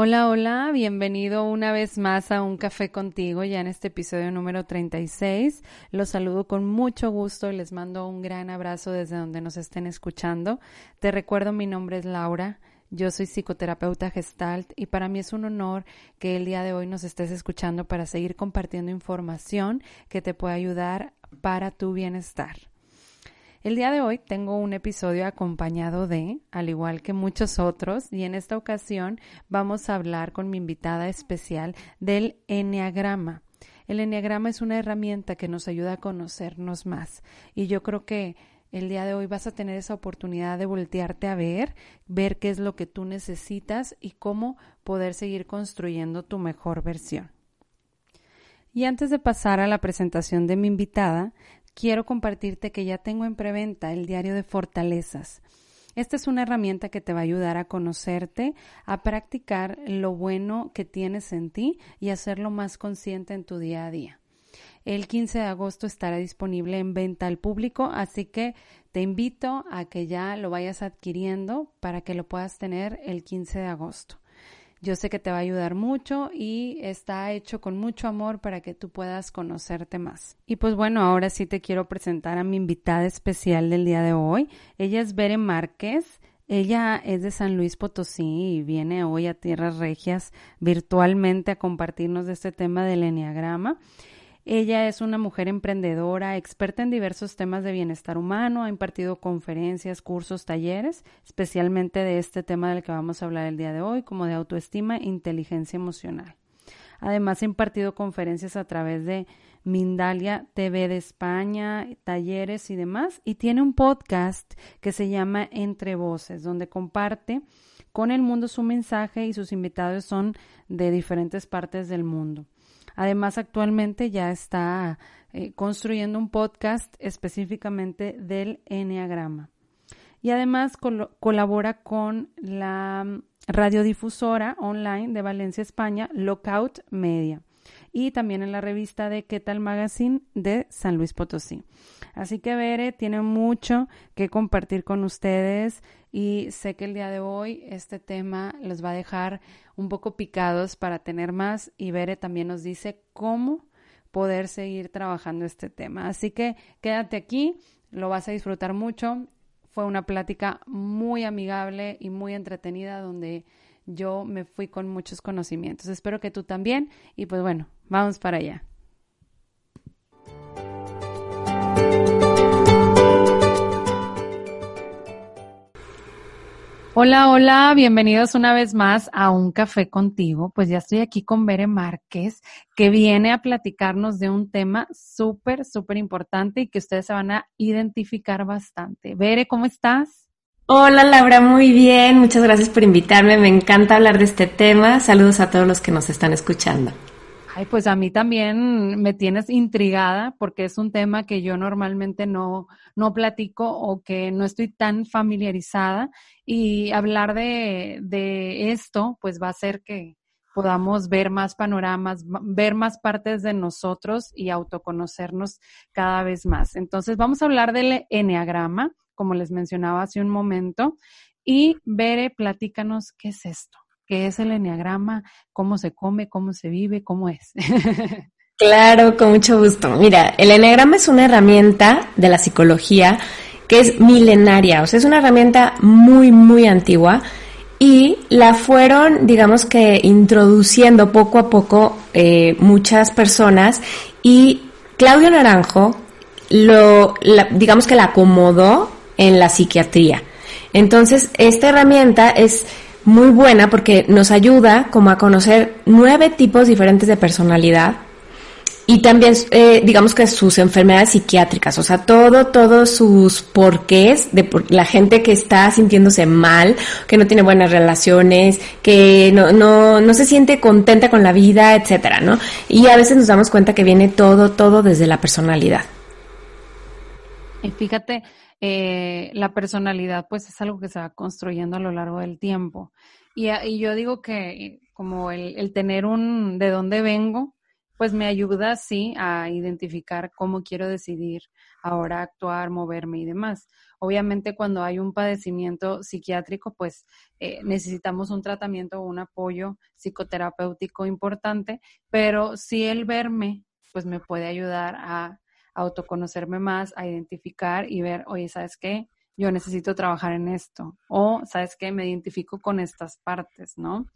Hola, hola, bienvenido una vez más a Un Café contigo, ya en este episodio número 36. Los saludo con mucho gusto y les mando un gran abrazo desde donde nos estén escuchando. Te recuerdo, mi nombre es Laura. Yo soy psicoterapeuta gestalt y para mí es un honor que el día de hoy nos estés escuchando para seguir compartiendo información que te pueda ayudar para tu bienestar. El día de hoy tengo un episodio acompañado de, al igual que muchos otros, y en esta ocasión vamos a hablar con mi invitada especial del Enneagrama. El Enneagrama es una herramienta que nos ayuda a conocernos más y yo creo que el día de hoy vas a tener esa oportunidad de voltearte a ver, ver qué es lo que tú necesitas y cómo poder seguir construyendo tu mejor versión. Y antes de pasar a la presentación de mi invitada, quiero compartirte que ya tengo en preventa el diario de fortalezas. Esta es una herramienta que te va a ayudar a conocerte, a practicar lo bueno que tienes en ti y hacerlo más consciente en tu día a día. El 15 de agosto estará disponible en venta al público, así que te invito a que ya lo vayas adquiriendo para que lo puedas tener el 15 de agosto. Yo sé que te va a ayudar mucho y está hecho con mucho amor para que tú puedas conocerte más. Y pues bueno, ahora sí te quiero presentar a mi invitada especial del día de hoy. Ella es Bere Márquez. Ella es de San Luis Potosí y viene hoy a Tierras Regias virtualmente a compartirnos de este tema del Enneagrama. Ella es una mujer emprendedora, experta en diversos temas de bienestar humano, ha impartido conferencias, cursos, talleres, especialmente de este tema del que vamos a hablar el día de hoy, como de autoestima e inteligencia emocional. Además, ha impartido conferencias a través de Mindalia TV de España, talleres y demás, y tiene un podcast que se llama Entre Voces, donde comparte con el mundo su mensaje y sus invitados son de diferentes partes del mundo. Además, actualmente ya está eh, construyendo un podcast específicamente del Enneagrama. Y además colabora con la mm, radiodifusora online de Valencia, España, Lockout Media. Y también en la revista de ¿Qué tal Magazine de San Luis Potosí. Así que Bere tiene mucho que compartir con ustedes y sé que el día de hoy este tema los va a dejar un poco picados para tener más y Bere también nos dice cómo poder seguir trabajando este tema. Así que quédate aquí, lo vas a disfrutar mucho. Fue una plática muy amigable y muy entretenida donde yo me fui con muchos conocimientos. Espero que tú también y pues bueno, vamos para allá. Hola, hola, bienvenidos una vez más a Un Café contigo. Pues ya estoy aquí con Bere Márquez, que viene a platicarnos de un tema súper, súper importante y que ustedes se van a identificar bastante. Bere, ¿cómo estás? Hola Laura, muy bien, muchas gracias por invitarme, me encanta hablar de este tema. Saludos a todos los que nos están escuchando. Ay, pues a mí también me tienes intrigada porque es un tema que yo normalmente no, no platico o que no estoy tan familiarizada y hablar de, de esto pues va a hacer que podamos ver más panoramas, ver más partes de nosotros y autoconocernos cada vez más. Entonces vamos a hablar del enneagrama, como les mencionaba hace un momento, y Bere, platícanos qué es esto qué es el enneagrama, cómo se come, cómo se vive, cómo es. claro, con mucho gusto. Mira, el enneagrama es una herramienta de la psicología que es milenaria, o sea, es una herramienta muy, muy antigua y la fueron, digamos que, introduciendo poco a poco eh, muchas personas y Claudio Naranjo lo, digamos que la acomodó en la psiquiatría. Entonces, esta herramienta es muy buena porque nos ayuda como a conocer nueve tipos diferentes de personalidad y también eh, digamos que sus enfermedades psiquiátricas, o sea, todo, todos sus porqués de la gente que está sintiéndose mal, que no tiene buenas relaciones, que no, no, no se siente contenta con la vida, etcétera, ¿no? Y a veces nos damos cuenta que viene todo, todo desde la personalidad. Y fíjate, eh, la personalidad pues es algo que se va construyendo a lo largo del tiempo. Y, y yo digo que como el, tener un de dónde vengo, pues me ayuda, sí, a identificar cómo quiero decidir ahora actuar, moverme y demás. Obviamente cuando hay un padecimiento psiquiátrico, pues eh, necesitamos un tratamiento o un apoyo psicoterapéutico importante, pero si el verme, pues me puede ayudar a autoconocerme más, a identificar y ver, oye, ¿sabes qué? Yo necesito trabajar en esto. O, ¿sabes qué? Me identifico con estas partes, ¿no?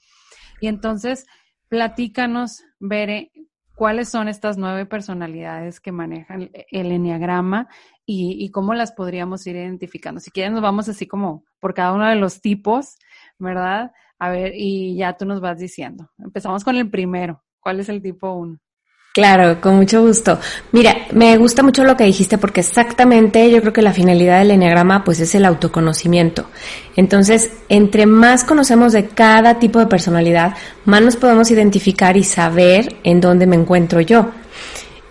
Y entonces, platícanos, Bere, cuáles son estas nueve personalidades que manejan el enneagrama y, y, cómo las podríamos ir identificando. Si quieren, nos vamos así como por cada uno de los tipos, ¿verdad? A ver, y ya tú nos vas diciendo. Empezamos con el primero. ¿Cuál es el tipo uno? Claro, con mucho gusto. Mira, me gusta mucho lo que dijiste porque exactamente yo creo que la finalidad del enneagrama pues es el autoconocimiento. Entonces, entre más conocemos de cada tipo de personalidad, más nos podemos identificar y saber en dónde me encuentro yo.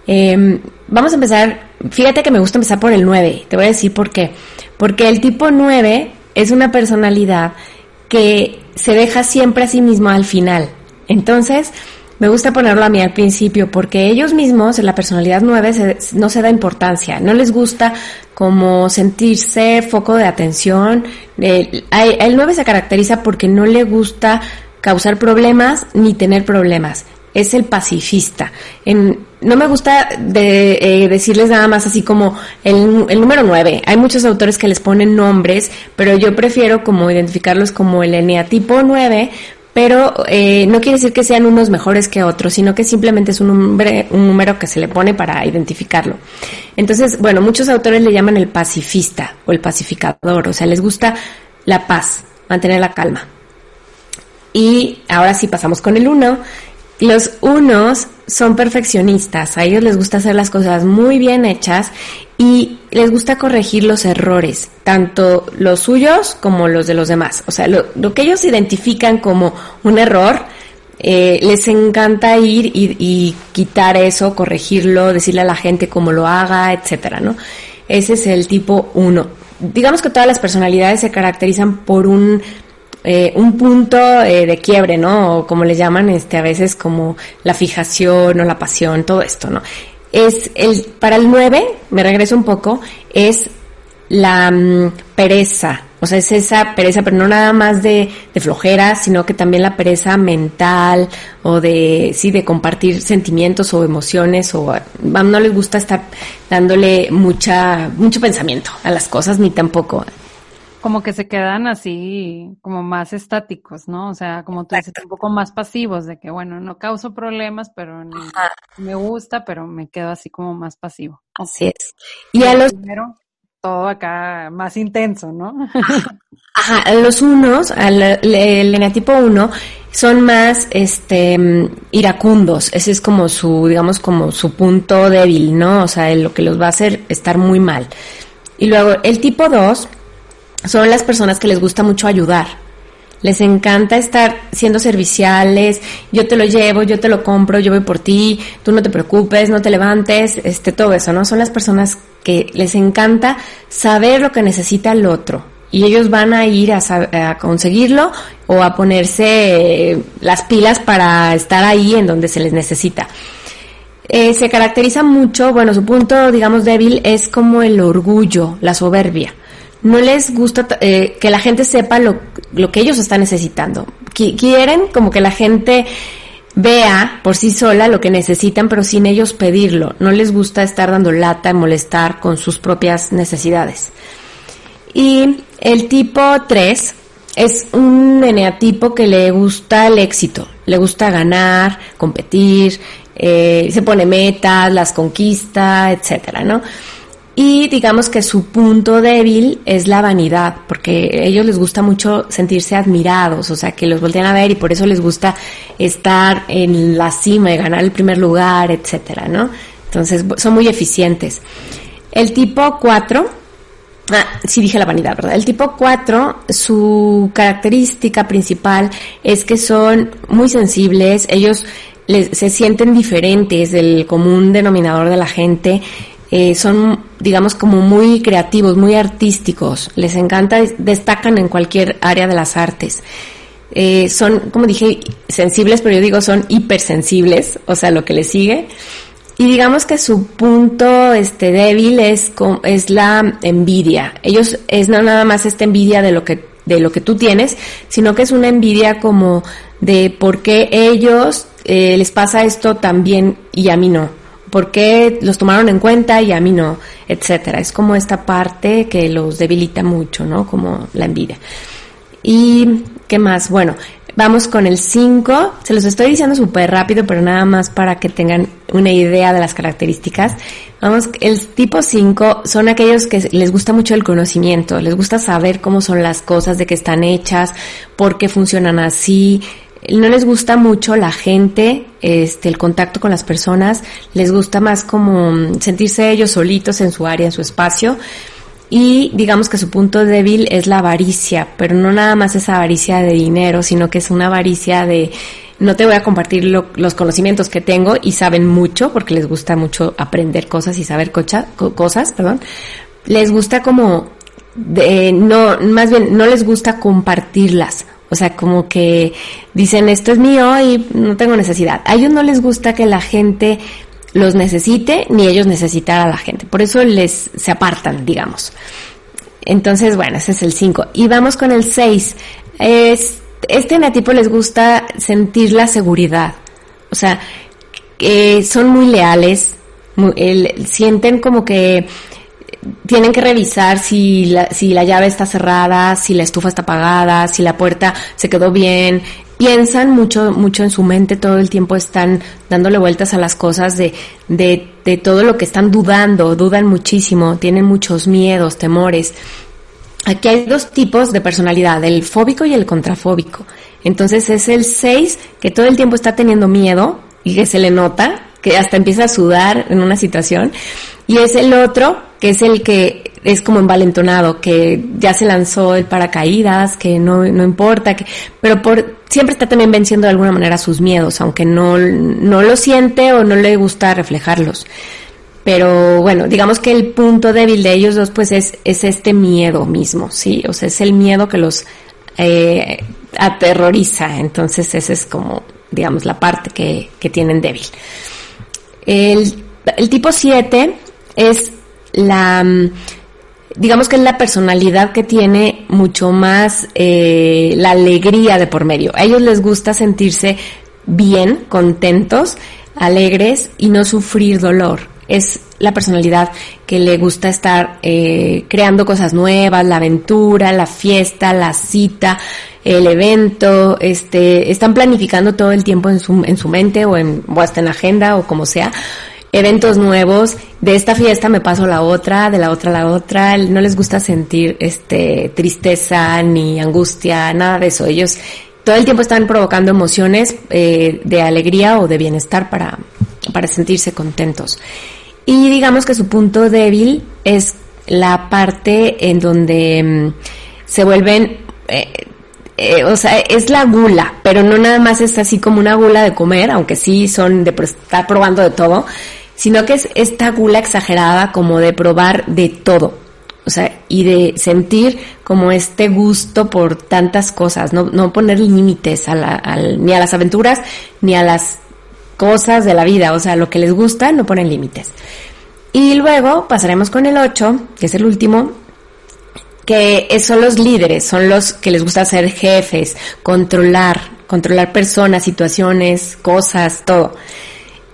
Eh, vamos a empezar, fíjate que me gusta empezar por el 9, te voy a decir por qué. Porque el tipo 9 es una personalidad que se deja siempre a sí mismo al final. Entonces, me gusta ponerlo a mí al principio porque ellos mismos, en la personalidad 9, no se da importancia, no les gusta como sentirse foco de atención. El, el 9 se caracteriza porque no le gusta causar problemas ni tener problemas. Es el pacifista. En, no me gusta de, eh, decirles nada más así como el, el número 9. Hay muchos autores que les ponen nombres, pero yo prefiero como identificarlos como el eneatipo 9 pero eh, no quiere decir que sean unos mejores que otros, sino que simplemente es un, nombre, un número que se le pone para identificarlo. Entonces, bueno, muchos autores le llaman el pacifista o el pacificador, o sea, les gusta la paz, mantener la calma. Y ahora sí pasamos con el uno. Los unos son perfeccionistas, a ellos les gusta hacer las cosas muy bien hechas y les gusta corregir los errores, tanto los suyos como los de los demás. O sea, lo, que ellos identifican como un error, eh, les encanta ir y, y, quitar eso, corregirlo, decirle a la gente cómo lo haga, etcétera, ¿no? Ese es el tipo uno. Digamos que todas las personalidades se caracterizan por un eh, un punto eh, de quiebre, ¿no? O como le llaman este, a veces como la fijación o la pasión, todo esto, ¿no? Es el, para el 9, me regreso un poco, es la mm, pereza, o sea, es esa pereza, pero no nada más de, de, flojera, sino que también la pereza mental o de, sí, de compartir sentimientos o emociones o no les gusta estar dándole mucha, mucho pensamiento a las cosas ni tampoco como que se quedan así, como más estáticos, ¿no? O sea, como tú dices, un poco más pasivos, de que, bueno, no causo problemas, pero ni me gusta, pero me quedo así como más pasivo. Así es. Y a los... Primero, todo acá más intenso, ¿no? Ajá, a los unos, al, el eneatipo uno, son más, este, iracundos. Ese es como su, digamos, como su punto débil, ¿no? O sea, lo que los va a hacer estar muy mal. Y luego, el tipo dos son las personas que les gusta mucho ayudar. Les encanta estar siendo serviciales, yo te lo llevo, yo te lo compro, yo voy por ti, tú no te preocupes, no te levantes, este todo eso, ¿no? Son las personas que les encanta saber lo que necesita el otro y ellos van a ir a, a conseguirlo o a ponerse eh, las pilas para estar ahí en donde se les necesita. Eh, se caracteriza mucho, bueno, su punto, digamos, débil es como el orgullo, la soberbia no les gusta eh, que la gente sepa lo, lo, que ellos están necesitando. quieren como que la gente vea por sí sola lo que necesitan, pero sin ellos pedirlo. No les gusta estar dando lata y molestar con sus propias necesidades. Y el tipo 3 es un eneatipo que le gusta el éxito, le gusta ganar, competir, eh, se pone metas, las conquista, etcétera, ¿no? Y digamos que su punto débil es la vanidad, porque a ellos les gusta mucho sentirse admirados, o sea, que los voltean a ver y por eso les gusta estar en la cima y ganar el primer lugar, etcétera, ¿no? Entonces, son muy eficientes. El tipo 4, ah, sí dije la vanidad, ¿verdad? El tipo 4, su característica principal es que son muy sensibles, ellos se sienten diferentes del común denominador de la gente, eh, son, digamos, como muy creativos, muy artísticos, les encanta, destacan en cualquier área de las artes. Eh, son, como dije, sensibles, pero yo digo son hipersensibles, o sea, lo que les sigue. Y digamos que su punto este, débil es, es la envidia. Ellos es no nada más esta envidia de lo que de lo que tú tienes, sino que es una envidia como de por qué ellos eh, les pasa esto también y a mí no. ¿Por qué los tomaron en cuenta y a mí no? Etcétera. Es como esta parte que los debilita mucho, ¿no? Como la envidia. ¿Y qué más? Bueno, vamos con el 5. Se los estoy diciendo súper rápido, pero nada más para que tengan una idea de las características. Vamos, el tipo 5 son aquellos que les gusta mucho el conocimiento, les gusta saber cómo son las cosas, de qué están hechas, por qué funcionan así, no les gusta mucho la gente, este, el contacto con las personas, les gusta más como sentirse ellos solitos en su área, en su espacio. Y digamos que su punto débil es la avaricia, pero no nada más esa avaricia de dinero, sino que es una avaricia de no te voy a compartir los conocimientos que tengo y saben mucho porque les gusta mucho aprender cosas y saber cosas, perdón. Les gusta como de, no, más bien no les gusta compartirlas. O sea, como que dicen esto es mío y no tengo necesidad. A ellos no les gusta que la gente los necesite ni ellos necesitar a la gente. Por eso les se apartan, digamos. Entonces, bueno, ese es el 5. Y vamos con el 6. Es, este enatipo les gusta sentir la seguridad. O sea, que son muy leales, sienten como que tienen que revisar si la, si la llave está cerrada, si la estufa está apagada, si la puerta se quedó bien. Piensan mucho, mucho en su mente, todo el tiempo están dándole vueltas a las cosas de, de, de todo lo que están dudando, dudan muchísimo, tienen muchos miedos, temores. Aquí hay dos tipos de personalidad, el fóbico y el contrafóbico. Entonces es el 6 que todo el tiempo está teniendo miedo y que se le nota, que hasta empieza a sudar en una situación. Y es el otro que es el que es como envalentonado, que ya se lanzó el paracaídas, que no, no importa, que, pero por, siempre está también venciendo de alguna manera sus miedos, aunque no, no lo siente o no le gusta reflejarlos. Pero bueno, digamos que el punto débil de ellos dos pues es, es este miedo mismo, ¿sí? O sea, es el miedo que los eh, aterroriza. Entonces esa es como, digamos, la parte que, que tienen débil. El, el tipo 7 es la mm, digamos que es la personalidad que tiene mucho más eh, la alegría de por medio. A ellos les gusta sentirse bien, contentos, alegres y no sufrir dolor. Es la personalidad que le gusta estar eh, creando cosas nuevas, la aventura, la fiesta, la cita, el evento, este, están planificando todo el tiempo en su, en su mente o, en, o hasta en la agenda o como sea, eventos nuevos, de esta fiesta me paso la otra, de la otra a la otra, no les gusta sentir este tristeza ni angustia, nada de eso. Ellos todo el tiempo están provocando emociones eh, de alegría o de bienestar para, para sentirse contentos. Y digamos que su punto débil es la parte en donde mm, se vuelven eh, eh, o sea, es la gula, pero no nada más es así como una gula de comer, aunque sí son de estar probando de todo, sino que es esta gula exagerada como de probar de todo. O sea, y de sentir como este gusto por tantas cosas, no, poner límites a la, ni a las aventuras ni a las cosas de la vida, o sea, lo que les gusta no ponen límites. Y luego pasaremos con el 8, que es el último, que son los líderes, son los que les gusta ser jefes, controlar, controlar personas, situaciones, cosas, todo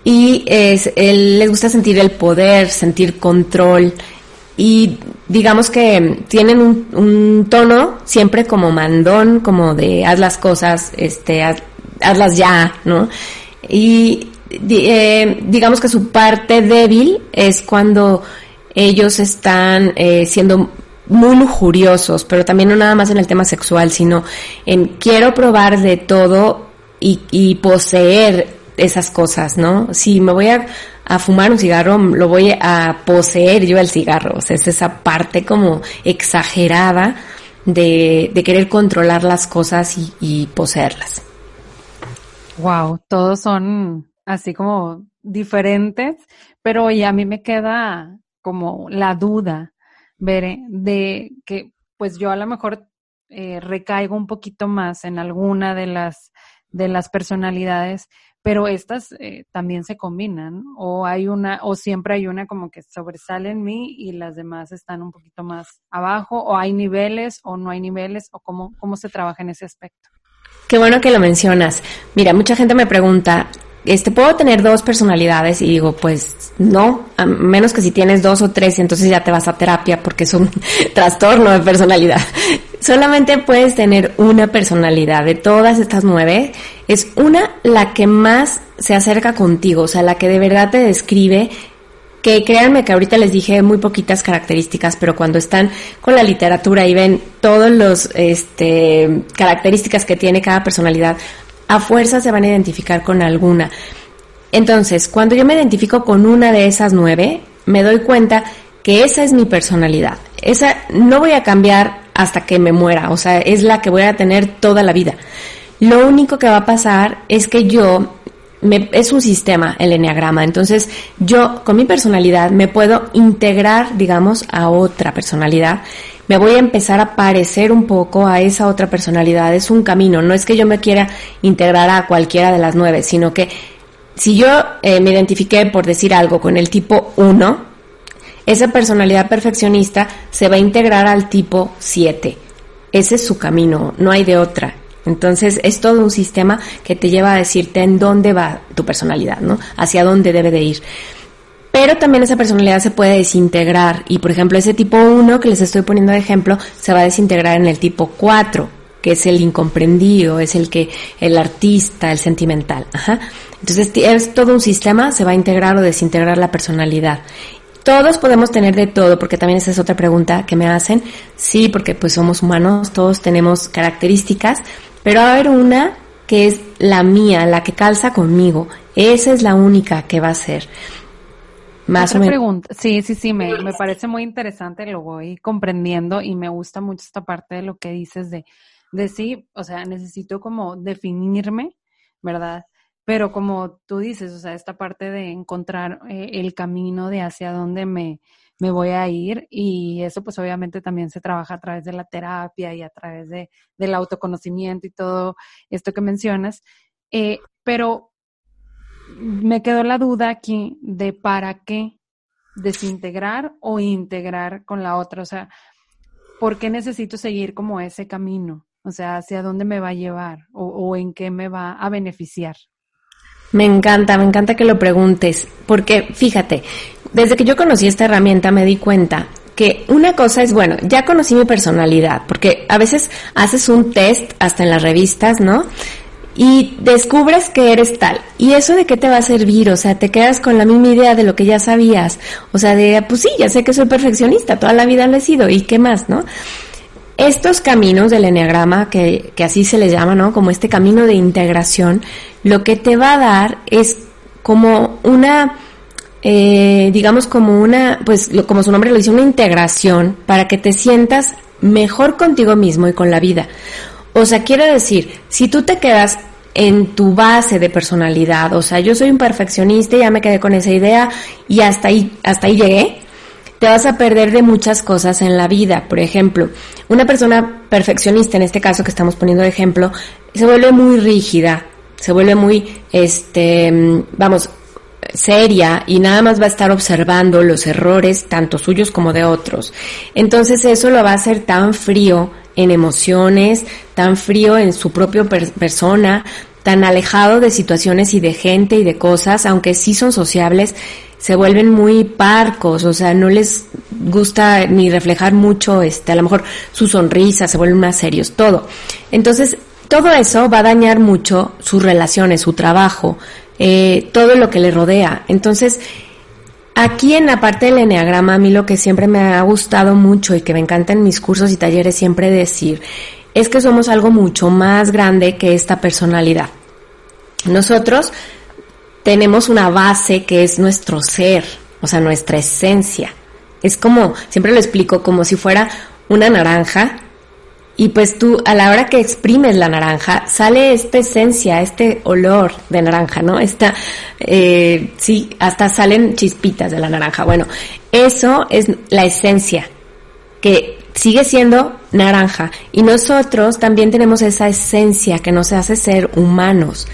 y es, les gusta sentir el poder, sentir control y digamos que tienen un, tono siempre como mandón, como de haz las cosas, este, hazlas ya, ¿no? Y eh, digamos que su parte débil es cuando ellos están eh, siendo muy lujuriosos, pero también no nada más en el tema sexual, sino en quiero probar de todo y poseer esas cosas, ¿no? Si me voy a, fumar un cigarro, lo voy a poseer yo el cigarro. O sea, es esa parte como exagerada de, querer controlar las cosas y, poseerlas. Wow, todos son así como diferentes, pero y a mí me queda como la duda, Veré, de que pues yo a lo mejor eh, recaigo un poquito más en alguna de las, de las personalidades, pero estas eh, también se combinan o hay una o siempre hay una como que sobresale en mí y las demás están un poquito más abajo o hay niveles o no hay niveles o cómo, cómo se trabaja en ese aspecto. Qué bueno que lo mencionas. Mira, mucha gente me pregunta, este, ¿puedo tener dos personalidades? Y digo, pues no, a menos que si tienes dos o tres, entonces ya te vas a terapia porque es un trastorno de personalidad. Solamente puedes tener una personalidad de todas estas nueve. Es una la que más se acerca contigo, o sea, la que de verdad te describe que créanme que ahorita les dije muy poquitas características, pero cuando están con la literatura y ven todos los este características que tiene cada personalidad, a fuerza se van a identificar con alguna. Entonces, cuando yo me identifico con una de esas nueve, me doy cuenta que esa es mi personalidad. Esa no voy a cambiar hasta que me muera, o sea, es la que voy a tener toda la vida. Lo único que va a pasar es que yo me, es un sistema el enneagrama, entonces yo con mi personalidad me puedo integrar, digamos, a otra personalidad me voy a empezar a parecer un poco a esa otra personalidad. Es un camino, no es que yo me quiera integrar a cualquiera de las nueve, sino que si yo eh, me identifiqué, por decir algo, con el tipo 1, esa personalidad perfeccionista se va a integrar al tipo 7. Ese es su camino, no hay de otra. Entonces es todo un sistema que te lleva a decirte en dónde va tu personalidad, ¿no? Hacia dónde debe de ir. Pero también esa personalidad se puede desintegrar y, por ejemplo, ese tipo 1 que les estoy poniendo de ejemplo se va a desintegrar en el tipo 4, que es el incomprendido, es el que, el artista, el sentimental. Ajá. Entonces es todo un sistema, se va a integrar o desintegrar la personalidad. Todos podemos tener de todo, porque también esa es otra pregunta que me hacen. Sí, porque pues somos humanos, todos tenemos características, pero va a haber una que es la mía, la que calza conmigo. Esa es la única que va a ser. Más Otra pregunta. Sí, sí, sí, me, me parece muy interesante, lo voy comprendiendo y me gusta mucho esta parte de lo que dices de, de sí, o sea, necesito como definirme, ¿verdad? Pero como tú dices, o sea, esta parte de encontrar eh, el camino de hacia dónde me, me voy a ir y eso pues obviamente también se trabaja a través de la terapia y a través de, del autoconocimiento y todo esto que mencionas. Eh, pero me quedó la duda aquí de para qué desintegrar o integrar con la otra. O sea, ¿por qué necesito seguir como ese camino? O sea, ¿hacia dónde me va a llevar o, en qué me va a beneficiar? Me encanta, me encanta que lo preguntes, porque fíjate, desde que yo conocí esta herramienta me di cuenta que una cosa es, bueno, ya conocí mi personalidad, porque a veces haces un test hasta en las revistas, ¿no? Y descubres que eres tal. ¿Y eso de qué te va a servir? O sea, te quedas con la misma idea de lo que ya sabías. O sea, de, pues sí, ya sé que soy perfeccionista, toda la vida lo he sido, ¿y qué más, no? Estos caminos del enneagrama, que, que así se les llama, ¿no? Como este camino de integración, lo que te va a dar es como una, eh, digamos como una, pues como su nombre lo dice, una integración para que te sientas mejor contigo mismo y con la vida. O sea, quiere decir, si tú te quedas en tu base de personalidad, o sea, yo soy un perfeccionista y ya me quedé con esa idea y hasta ahí, hasta ahí llegué, te vas a perder de muchas cosas en la vida. Por ejemplo, una persona perfeccionista, en este caso que estamos poniendo de ejemplo, se vuelve muy rígida, se vuelve muy, este, vamos, seria y nada más va a estar observando los errores, tanto suyos como de otros. Entonces eso lo va a hacer tan frío en emociones, tan frío en su propia persona, tan alejado de situaciones y de gente y de cosas, aunque sí son sociables, se vuelven muy parcos, o sea, no les gusta ni reflejar mucho, este, a lo mejor su sonrisa, se vuelven más serios, todo. Entonces, todo eso va a dañar mucho sus relaciones, su trabajo, eh, todo lo que le rodea. Entonces, Aquí en la parte del enneagrama, a mí lo que siempre me ha gustado mucho y que me encanta en mis cursos y talleres siempre decir, es que somos algo mucho más grande que esta personalidad. Nosotros tenemos una base que es nuestro ser, o sea, nuestra esencia. Es como, siempre lo explico, como si fuera una naranja Y pues tú, a la hora que exprimes la naranja, sale esta esencia, este olor de naranja, ¿no? Esta, eh, sí, hasta salen chispitas de la naranja. Bueno, eso es la esencia, que sigue siendo naranja. Y nosotros también tenemos esa esencia que nos hace ser humanos.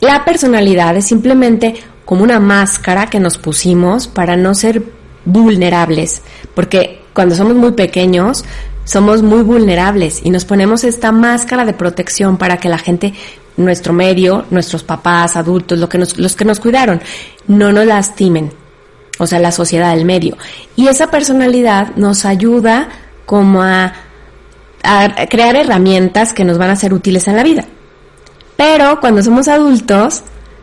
La personalidad es simplemente como una máscara que nos pusimos para no ser vulnerables, porque cuando somos muy pequeños somos muy vulnerables y nos ponemos esta máscara de protección para que la gente, nuestro medio, nuestros papás, adultos, lo que los que nos cuidaron, no nos lastimen, o sea, la sociedad, el medio. Y esa personalidad nos ayuda como a crear herramientas que nos van a ser útiles en la vida. Pero cuando somos adultos,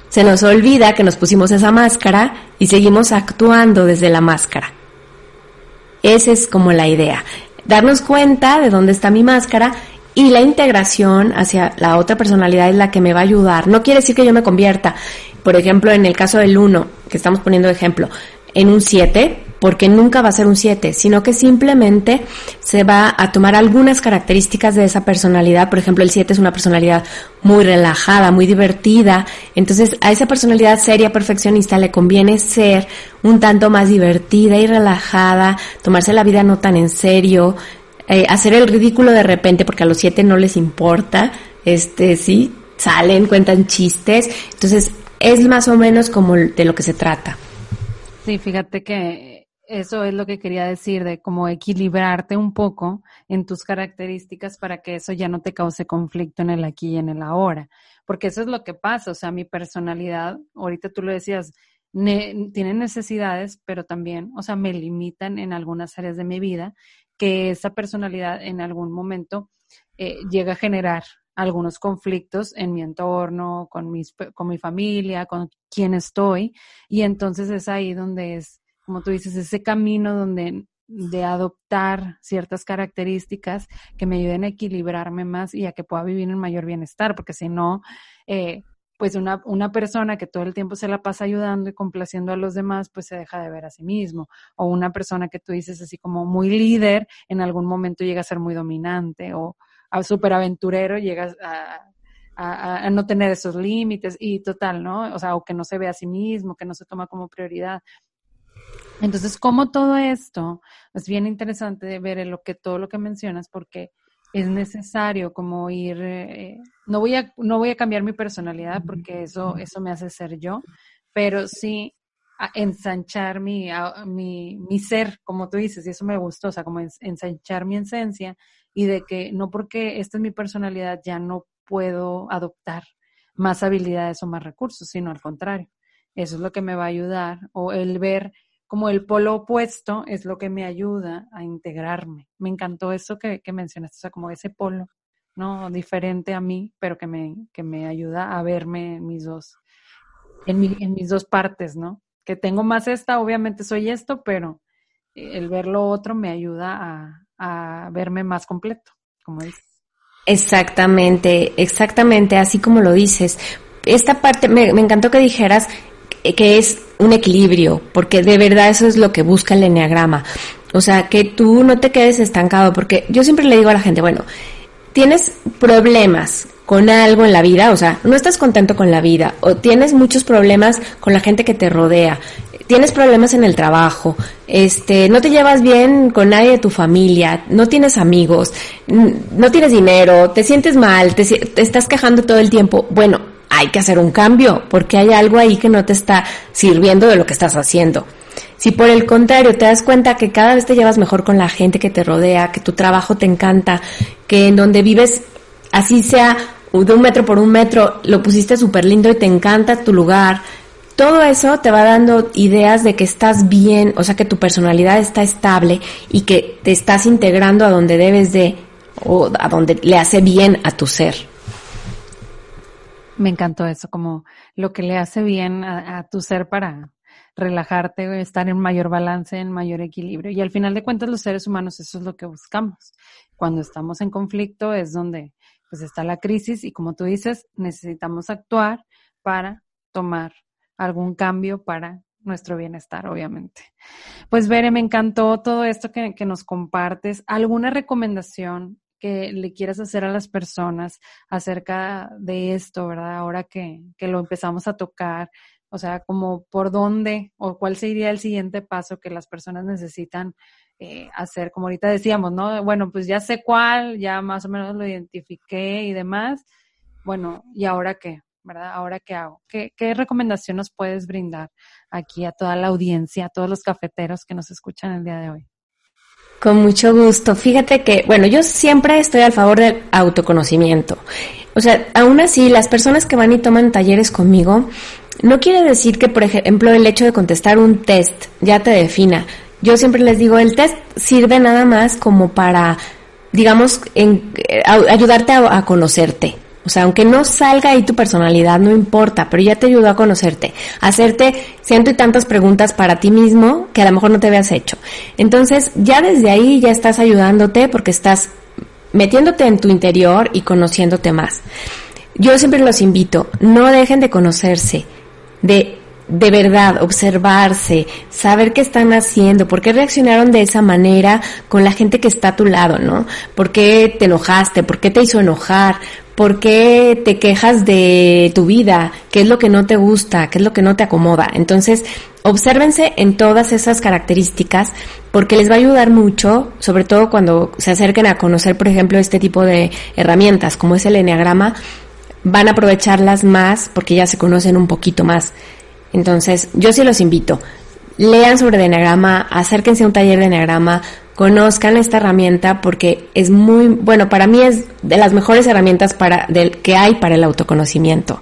se nos olvida que nos pusimos esa máscara y seguimos actuando desde la máscara. Esa es como la idea. Darnos cuenta de dónde está mi máscara y la integración hacia la otra personalidad es la que me va a ayudar. No quiere decir que yo me convierta, por ejemplo, en el caso del 1, que estamos poniendo ejemplo, en un 7, porque nunca va a ser un 7, sino que simplemente se va a tomar algunas características de esa personalidad. Por ejemplo, el 7 es una personalidad muy relajada, muy divertida. Entonces, a esa personalidad seria, perfeccionista, le conviene ser un tanto más divertida y relajada, tomarse la vida no tan en serio, eh, hacer el ridículo de repente, porque a los 7 no les importa. Este, sí, salen, cuentan chistes. Entonces, es más o menos como de lo que se trata. Sí, fíjate que eso es lo que quería decir, de cómo equilibrarte un poco en tus características para que eso ya no te cause conflicto en el aquí y en el ahora. Porque eso es lo que pasa, o sea, mi personalidad, ahorita tú lo decías, tiene necesidades, pero también, o sea, me limitan en algunas áreas de mi vida, que esa personalidad en algún momento eh, llega a generar algunos conflictos en mi entorno, con, mis, con mi familia, con quien estoy. Y entonces es ahí donde es, como tú dices, ese camino donde de adoptar ciertas características que me ayuden a equilibrarme más y a que pueda vivir en mayor bienestar, porque si no, eh, pues una, una persona que todo el tiempo se la pasa ayudando y complaciendo a los demás, pues se deja de ver a sí mismo. O una persona que tú dices así como muy líder, en algún momento llega a ser muy dominante o, súper aventurero, llegas a, a, no tener esos límites y total, ¿no? O sea, o que no se ve a sí mismo, que no se toma como prioridad. Entonces, como todo esto es bien interesante de ver lo que todo lo que mencionas, porque es necesario como ir, eh, no voy a, no voy a cambiar mi personalidad porque eso, eso me hace ser yo, pero sí a ensanchar mi, mi, mi ser, como tú dices, y eso me gustó, o sea, como ensanchar mi esencia y de que no porque esta es mi personalidad ya no puedo adoptar más habilidades o más recursos, sino al contrario. Eso es lo que me va a ayudar o el ver como el polo opuesto es lo que me ayuda a integrarme. Me encantó eso que, que mencionaste, o sea, como ese polo, ¿no? Diferente a mí, pero que me, que me ayuda a verme en mis dos, en, mi, en mis dos partes, ¿no? Que tengo más esta, obviamente soy esto, pero el ver lo otro me ayuda a, a verme más completo, como dices. Exactamente, exactamente, así como lo dices. Esta parte, me, encantó que dijeras que es un equilibrio, porque de verdad eso es lo que busca el enneagrama. O sea, que tú no te quedes estancado, porque yo siempre le digo a la gente, bueno, tienes problemas con algo en la vida, o sea, no estás contento con la vida, o tienes muchos problemas con la gente que te rodea, tienes problemas en el trabajo, este, no te llevas bien con nadie de tu familia, no tienes amigos, no tienes dinero, te sientes mal, te estás quejando todo el tiempo. Bueno, hay que hacer un cambio porque hay algo ahí que no te está sirviendo de lo que estás haciendo. Si por el contrario te das cuenta que cada vez te llevas mejor con la gente que te rodea, que tu trabajo te encanta, que en donde vives, así sea de un metro por un metro, lo pusiste súper lindo y te encanta tu lugar, todo eso te va dando ideas de que estás bien, o sea, que tu personalidad está estable y que te estás integrando a donde debes de, o a donde le hace bien a tu ser. Me encantó eso, como lo que le hace bien a, tu ser para relajarte, estar en mayor balance, en mayor equilibrio. Y al final de cuentas, los seres humanos, eso es lo que buscamos. Cuando estamos en conflicto es donde pues está la crisis y como tú dices, necesitamos actuar para tomar algún cambio para nuestro bienestar, obviamente. Pues Bere, me encantó todo esto que, nos compartes. ¿Alguna recomendación que le quieras hacer a las personas acerca de esto, ¿verdad? Ahora que, que lo empezamos a tocar, o sea, como por dónde o cuál sería el siguiente paso que las personas necesitan eh, hacer, como ahorita decíamos, ¿no? Bueno, pues ya sé cuál, ya más o menos lo identifiqué y demás. Bueno, ¿y ahora qué? ¿Verdad? ¿Ahora qué hago? ¿Qué, qué recomendación nos puedes brindar aquí a toda la audiencia, a todos los cafeteros que nos escuchan el día de hoy? Con mucho gusto. Fíjate que, bueno, yo siempre estoy al favor del autoconocimiento. O sea, aún así, las personas que van y toman talleres conmigo, no quiere decir que, por ejemplo, el hecho de contestar un test ya te defina. Yo siempre les digo, el test sirve nada más como para, digamos, en, eh, ayudarte a, conocerte. O sea, aunque no salga ahí tu personalidad, no importa, pero ya te ayudó a conocerte, hacerte ciento y tantas preguntas para ti mismo que a lo mejor no te habías hecho. Entonces, ya desde ahí ya estás ayudándote porque estás metiéndote en tu interior y conociéndote más. Yo siempre los invito, no dejen de conocerse, de de verdad observarse, saber qué están haciendo, por qué reaccionaron de esa manera con la gente que está a tu lado, ¿no? ¿Por qué te enojaste? ¿Por qué te hizo enojar? ¿Por qué te quejas de tu vida? ¿Qué es lo que no te gusta? ¿Qué es lo que no te acomoda? Entonces, obsérvense en todas esas características porque les va a ayudar mucho, sobre todo cuando se acerquen a conocer, por ejemplo, este tipo de herramientas como es el enneagrama, van a aprovecharlas más porque ya se conocen un poquito más. Entonces, yo sí los invito. Lean sobre Enneagrama, acérquense a un taller de Enneagrama, conozcan esta herramienta porque es muy, bueno, para mí es de las mejores herramientas para, del, que hay para el autoconocimiento.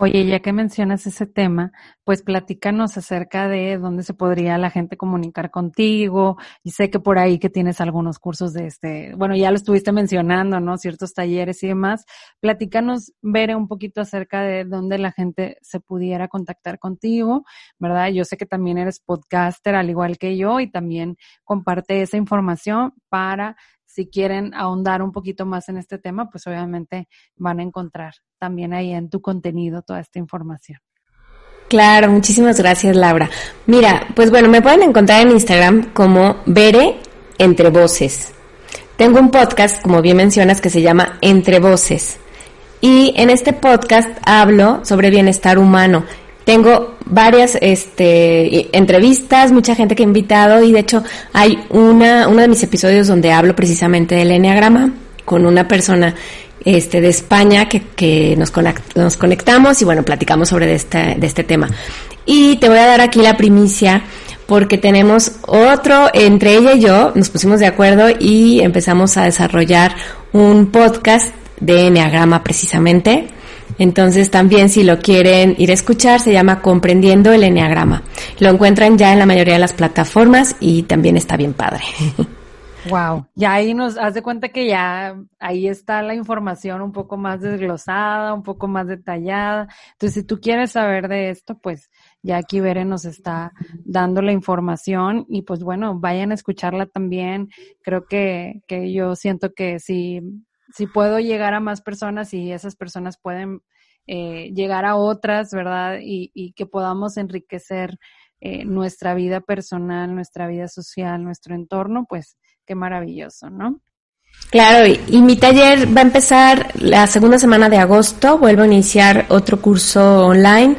Oye, ya que mencionas ese tema, pues platícanos acerca de dónde se podría la gente comunicar contigo. Y sé que por ahí que tienes algunos cursos de este, bueno, ya lo estuviste mencionando, ¿no? Ciertos talleres y demás. Platícanos, ver un poquito acerca de dónde la gente se pudiera contactar contigo, ¿verdad? Yo sé que también eres podcaster al igual que yo y también comparte esa información para si quieren ahondar un poquito más en este tema, pues obviamente van a encontrar también ahí en tu contenido toda esta información. Claro, muchísimas gracias Laura. Mira, pues bueno, me pueden encontrar en Instagram como Bere Entre Voces. Tengo un podcast, como bien mencionas, que se llama Entre Voces. Y en este podcast hablo sobre bienestar humano tengo varias este, entrevistas, mucha gente que he invitado y de hecho hay una, uno de mis episodios donde hablo precisamente del Enneagrama con una persona este, de España que, que nos, nos conectamos y bueno, platicamos sobre este, de este tema. Y te voy a dar aquí la primicia porque tenemos otro, entre ella y yo nos pusimos de acuerdo y empezamos a desarrollar un podcast de Enneagrama precisamente entonces también si lo quieren ir a escuchar se llama Comprendiendo el Enneagrama. Lo encuentran ya en la mayoría de las plataformas y también está bien padre. Wow, ya ahí nos haz de cuenta que ya ahí está la información un poco más desglosada, un poco más detallada. Entonces, si tú quieres saber de esto, pues ya aquí Bere nos está dando la información y pues bueno, vayan a escucharla también. Creo que, que yo siento que si si puedo llegar a más personas y esas personas pueden eh, llegar a otras, ¿verdad? Y, que podamos enriquecer eh, nuestra vida personal, nuestra vida social, nuestro entorno, pues qué maravilloso, ¿no? Claro, y, mi taller va a empezar la segunda semana de agosto, vuelvo a iniciar otro curso online.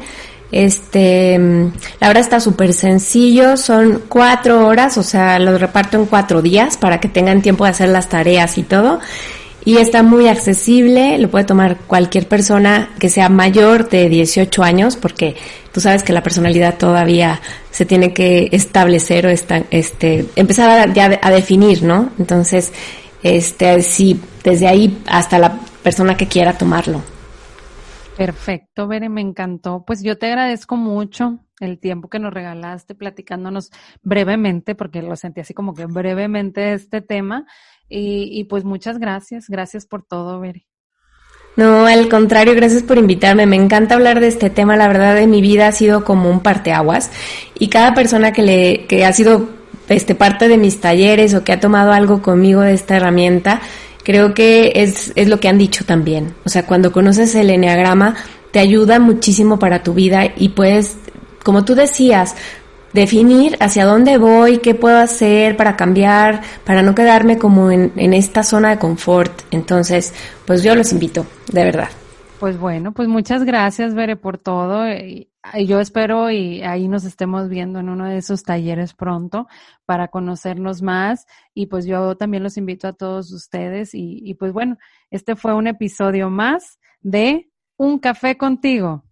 Este, la hora está súper sencillo, son cuatro horas, o sea, lo reparto en cuatro días para que tengan tiempo de hacer las tareas y todo y está muy accesible, lo puede tomar cualquier persona que sea mayor de 18 años, porque tú sabes que la personalidad todavía se tiene que establecer o este, empezar a, ya a definir, ¿no? Entonces, este, sí, desde ahí hasta la persona que quiera tomarlo. Perfecto, Bere, me encantó. Pues yo te agradezco mucho el tiempo que nos regalaste platicándonos brevemente, porque lo sentí así como que brevemente este tema. Y, pues muchas gracias, gracias por todo, Bere. No, al contrario, gracias por invitarme. Me encanta hablar de este tema. La verdad, de mi vida ha sido como un parteaguas. Y cada persona que le, que ha sido este, parte de mis talleres o que ha tomado algo conmigo de esta herramienta, creo que es, es lo que han dicho también. O sea, cuando conoces el enneagrama, te ayuda muchísimo para tu vida y puedes, como tú decías, definir hacia dónde voy, qué puedo hacer para cambiar, para no quedarme como en, esta zona de confort. Entonces, pues yo los invito, de verdad. Pues bueno, pues muchas gracias, Bere, por todo. Yo espero y ahí nos estemos viendo en uno de esos talleres pronto para conocernos más. Y pues yo también los invito a todos ustedes. Y, y pues bueno, este fue un episodio más de Un Café contigo.